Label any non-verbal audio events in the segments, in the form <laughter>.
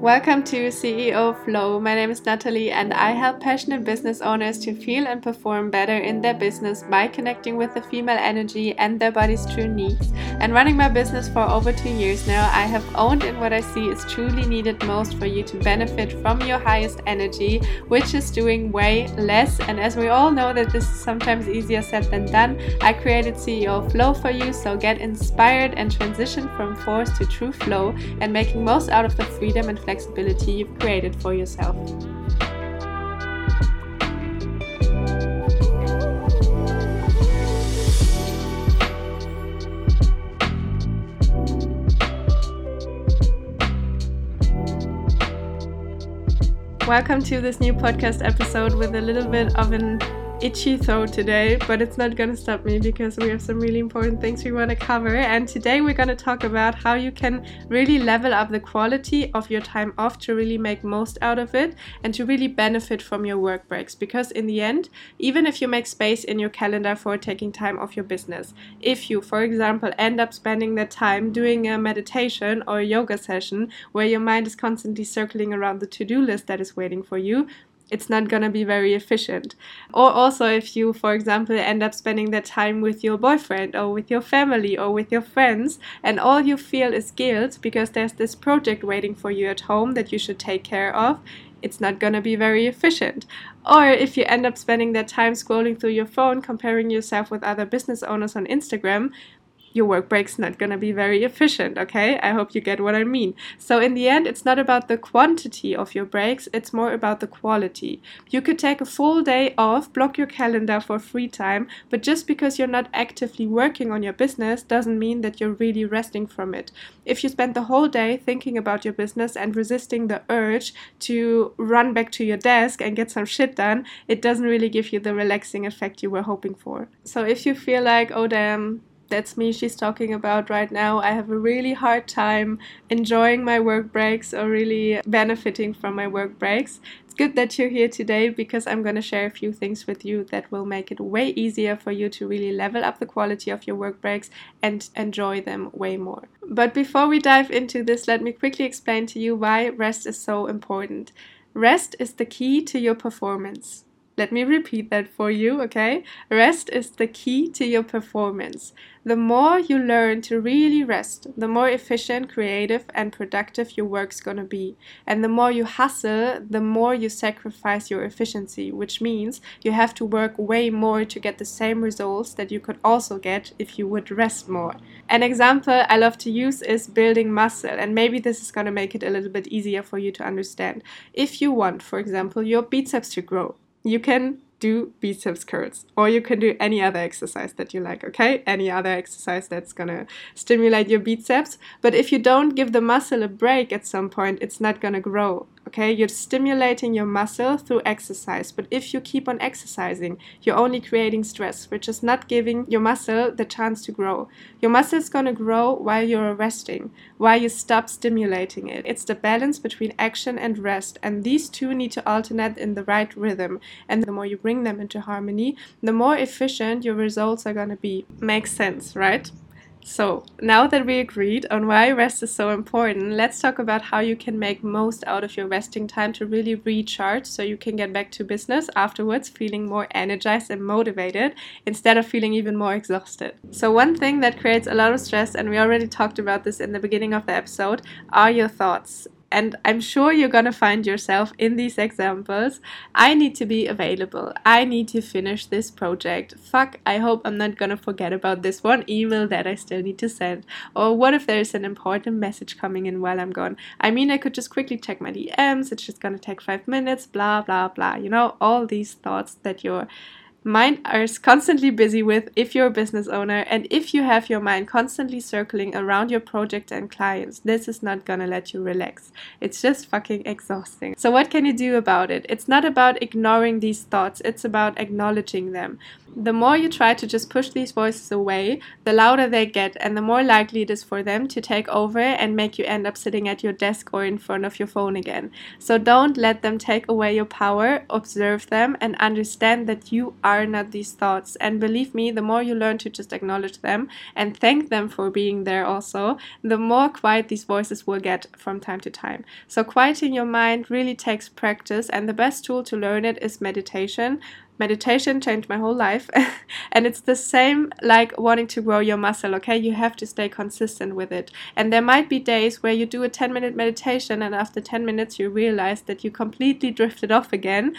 Welcome to CEO Flow. My name is Natalie, and I help passionate business owners to feel and perform better in their business by connecting with the female energy and their body's true needs. And running my business for over two years now, I have owned in what I see is truly needed most for you to benefit from your highest energy, which is doing way less. And as we all know that this is sometimes easier said than done, I created CEO Flow for you. So get inspired and transition from force to true flow and making most out of the freedom and flexibility you've created for yourself. Welcome to this new podcast episode with a little bit of an itchy throat today, but it's not to stop me because we have some really important things we want to cover. And today we're to talk about how you can really level up the quality of your time off to really make most out of it and to really benefit from your work breaks. Because in the end, even if you make space in your calendar for taking time off your business, if you, for example, end up spending that time doing a meditation or a yoga session where your mind is constantly circling around the to do list that is waiting for you, it's not going to be very efficient. Or also, if you, for example, end up spending that time with your boyfriend or with your family or with your friends, and all you feel is guilt because there's this project waiting for you at home that you should take care of, it's not going to be very efficient. Or if you end up spending that time scrolling through your phone, comparing yourself with other business owners on Instagram, your work break's not going to be very efficient, okay? I hope you get what I mean. So, in the end, it's not about the quantity of your breaks, it's more about the quality. You could take a full day off, block your calendar for free time, but just because you're not actively working on your business doesn't mean that you're really resting from it. If you spend the whole day thinking about your business and resisting the urge to run back to your desk and get some shit done, it doesn't really give you the relaxing effect you were hoping for. So, if you feel like, oh damn, that's me she's talking about right now. I have a really hard time enjoying my work breaks or really benefiting from my work breaks. It's good that you're here today because I'm going to share a few things with you that will make it way easier for you to really level up the quality of your work breaks and enjoy them way more. But before we dive into this, let me quickly explain to you why rest is so important. Rest is the key to your performance. Let me repeat that for you, okay? Rest is the key to your performance. The more you learn to really rest, the more efficient, creative, and productive your work's gonna be. And the more you hustle, the more you sacrifice your efficiency, which means you have to work way more to get the same results that you could also get if you would rest more. An example I love to use is building muscle, and maybe this is gonna make it a little bit easier for you to understand. If you want, for example, your biceps to grow, you can do biceps curls or you can do any other exercise that you like okay? Any other exercise that's gonna stimulate your biceps but if you don't give the muscle a break at some point it's not gonna grow Okay, you're stimulating your muscle through exercise, but if you keep on exercising, you're only creating stress, which is not giving your muscle the chance to grow. Your muscle is going to grow while you're resting, while you stop stimulating it. It's the balance between action and rest, and these two need to alternate in the right rhythm. And the more you bring them into harmony, the more efficient your results are going to be. Makes sense, right? So, now that we agreed on why rest is so important, let's talk about how you can make most out of your resting time to really recharge so you can get back to business afterwards feeling more energized and motivated instead of feeling even more exhausted. So, one thing that creates a lot of stress, and we already talked about this in the beginning of the episode, are your thoughts. And I'm sure you're going to find yourself in these examples. I need to be available. I need to finish this project. Fuck, I hope I'm not going to forget about this one email that I still need to send. Or what if there's an important message coming in while I'm gone? I mean, I could just quickly check my DMs. It's just going to take five minutes, blah, blah, blah. You know, all these thoughts that you're mind is constantly busy with if you're a business owner and if you have your mind constantly circling around your project and clients this is not gonna let you relax. It's just fucking exhausting. So what can you do about it? It's not about ignoring these thoughts. It's about acknowledging them the more you try to just push these voices away, the louder they get, and the more likely it is for them to take over and make you end up sitting at your desk or in front of your phone again. So don't let them take away your power, observe them, and understand that you are not these thoughts. And believe me, the more you learn to just acknowledge them and thank them for being there, also, the more quiet these voices will get from time to time. So, quieting your mind really takes practice, and the best tool to learn it is meditation meditation changed my whole life. <laughs> And it's the same like wanting to grow your muscle okay? You have to stay consistent with it. And there might be days where you do a 10 minute meditation and after 10 minutes you realize that you completely drifted off again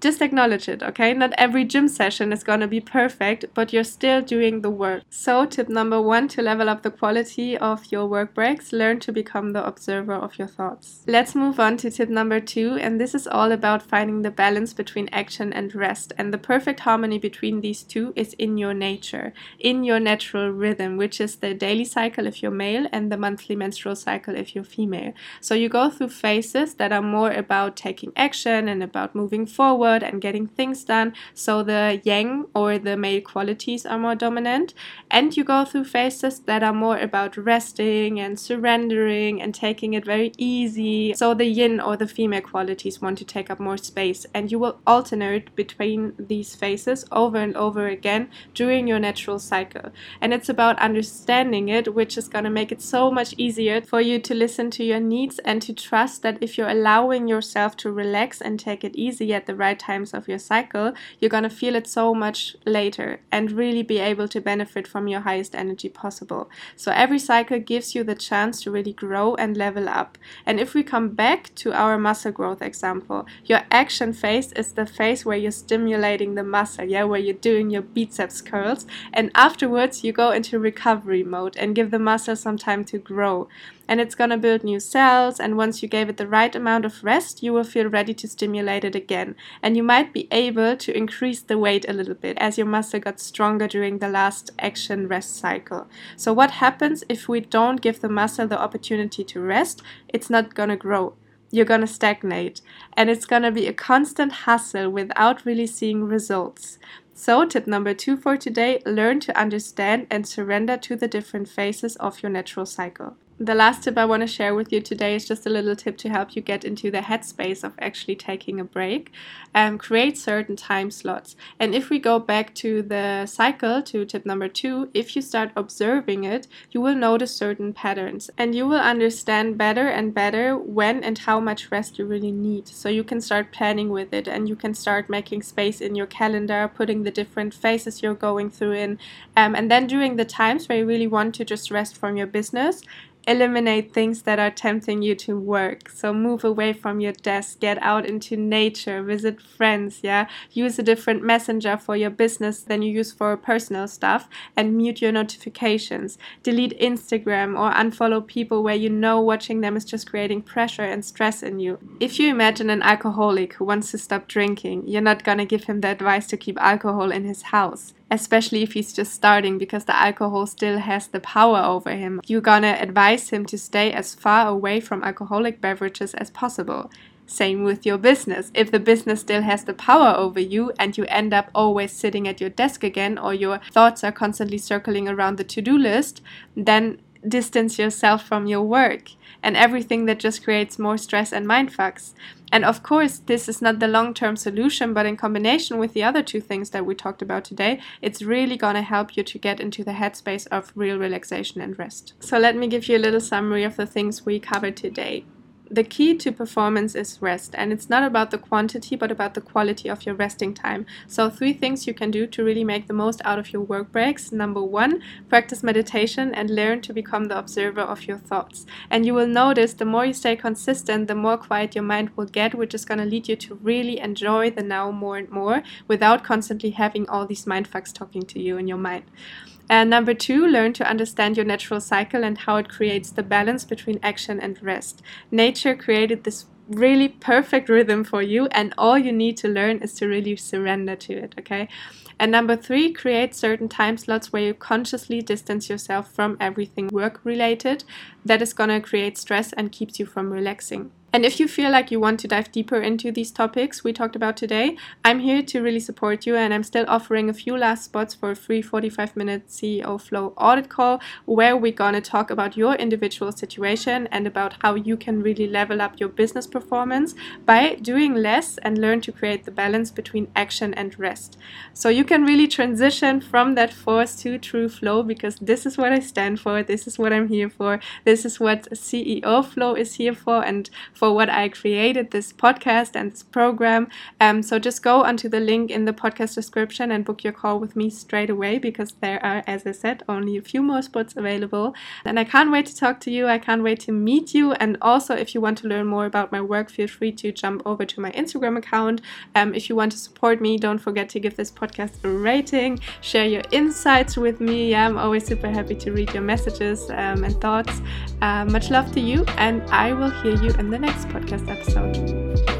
just acknowledge it, okay? Not every gym session is gonna be perfect, but you're still doing the work. So, tip number one to level up the quality of your work breaks, learn to become the observer of your thoughts. Let's move on to tip number two, and this is all about finding the balance between action and rest. And the perfect harmony between these two is in your nature, in your natural rhythm, which is the daily cycle if you're male and the monthly menstrual cycle if you're female. So, you go through phases that are more about taking action and about moving forward forward and getting things done. So the yang or the male qualities are more dominant. And you go through phases that are more about resting and surrendering and taking it very easy. So the yin or the female qualities want to take up more space. And you will alternate between these phases over and over again during your natural cycle. And it's about understanding it, which is going to make it so much easier for you to listen to your needs and to trust that if you're allowing yourself to relax and take it easy at the right times of your cycle, you're going to feel it so much later and really be able to benefit from your highest energy possible. So every cycle gives you the chance to really grow and level up. And if we come back to our muscle growth example, your action phase is the phase where you're stimulating the muscle, yeah, where you're doing your biceps curls. And afterwards, you go into recovery mode and give the muscle some time to grow and it's going to build new cells. And once you gave it the right amount of rest, you will feel ready to stimulate it again. And you might be able to increase the weight a little bit as your muscle got stronger during the last action rest cycle. So, what happens if we don't give the muscle the opportunity to rest? It's not going to grow you're going to stagnate and it's going to be a constant hustle without really seeing results. So, tip number two for today learn to understand and surrender to the different phases of your natural cycle the last tip I want to share with you today is just a little tip to help you get into the headspace of actually taking a break. and create certain time slots. And if we go back to the cycle, to tip number two, if you start observing it, you will notice certain patterns and you will understand better and better when and how much rest you really need. So you can start planning with it and you can start making space in your calendar, putting the different phases you're going through in. Um, and then during the times where you really want to just rest from your business, eliminate things that are tempting you to work. So move away from your desk, get out into nature, visit friends, yeah. Use a different messenger for your business than you use for personal stuff and mute your notifications. Delete Instagram or unfollow people where you know watching them is just creating pressure and stress in you. If you imagine an alcoholic who wants to stop drinking, you're not gonna give him the advice to keep alcohol in his house especially if he's just starting because the alcohol still has the power over him. You're gonna advise him to stay as far away from alcoholic beverages as possible. Same with your business. If the business still has the power over you and you end up always sitting at your desk again or your thoughts are constantly circling around the to do list, then distance yourself from your work and everything that just creates more stress and mind fucks. And of course, this is not the long term solution, but in combination with the other two things that we talked about today, it's really going to help you to get into the headspace of real relaxation and rest. So, let me give you a little summary of the things we covered today the key to performance is rest, and it's not about the quantity but about the quality of your resting time. So, three things you can do to really make the most out of your work breaks. Number one, practice meditation and learn to become the observer of your thoughts. And you will notice the more you stay consistent, the more quiet your mind will get, which is going to lead you to really enjoy the now more and more without constantly having all these mind fucks talking to you in your mind. And number two, learn to understand your natural cycle and how it creates the balance between action and rest. Nature created this really perfect rhythm for you, and all you need to learn is to really surrender to it, okay? And number three, create certain time slots where you consciously distance yourself from everything work related that is gonna create stress and keeps you from relaxing. And if you feel like you want to dive deeper into these topics we talked about today, I'm here to really support you. And I'm still offering a few last spots for a free 45 minute CEO Flow audit call where we're going to talk about your individual situation and about how you can really level up your business performance by doing less and learn to create the balance between action and rest. So you can really transition from that force to true flow because this is what I stand for. This is what I'm here for. This is what CEO Flow is here for. And for what I created this podcast and this program. Um, so just go onto the link in the podcast description and book your call with me straight away because there are, as I said, only a few more spots available. And I can't wait to talk to you. I can't wait to meet you. And also, if you want to learn more about my work, feel free to jump over to my Instagram account. Um, if you want to support me, don't forget to give this podcast a rating, share your insights with me. Yeah, I'm always super happy to read your messages um, and thoughts. Uh, much love to you, and I will hear you in the next podcast episode.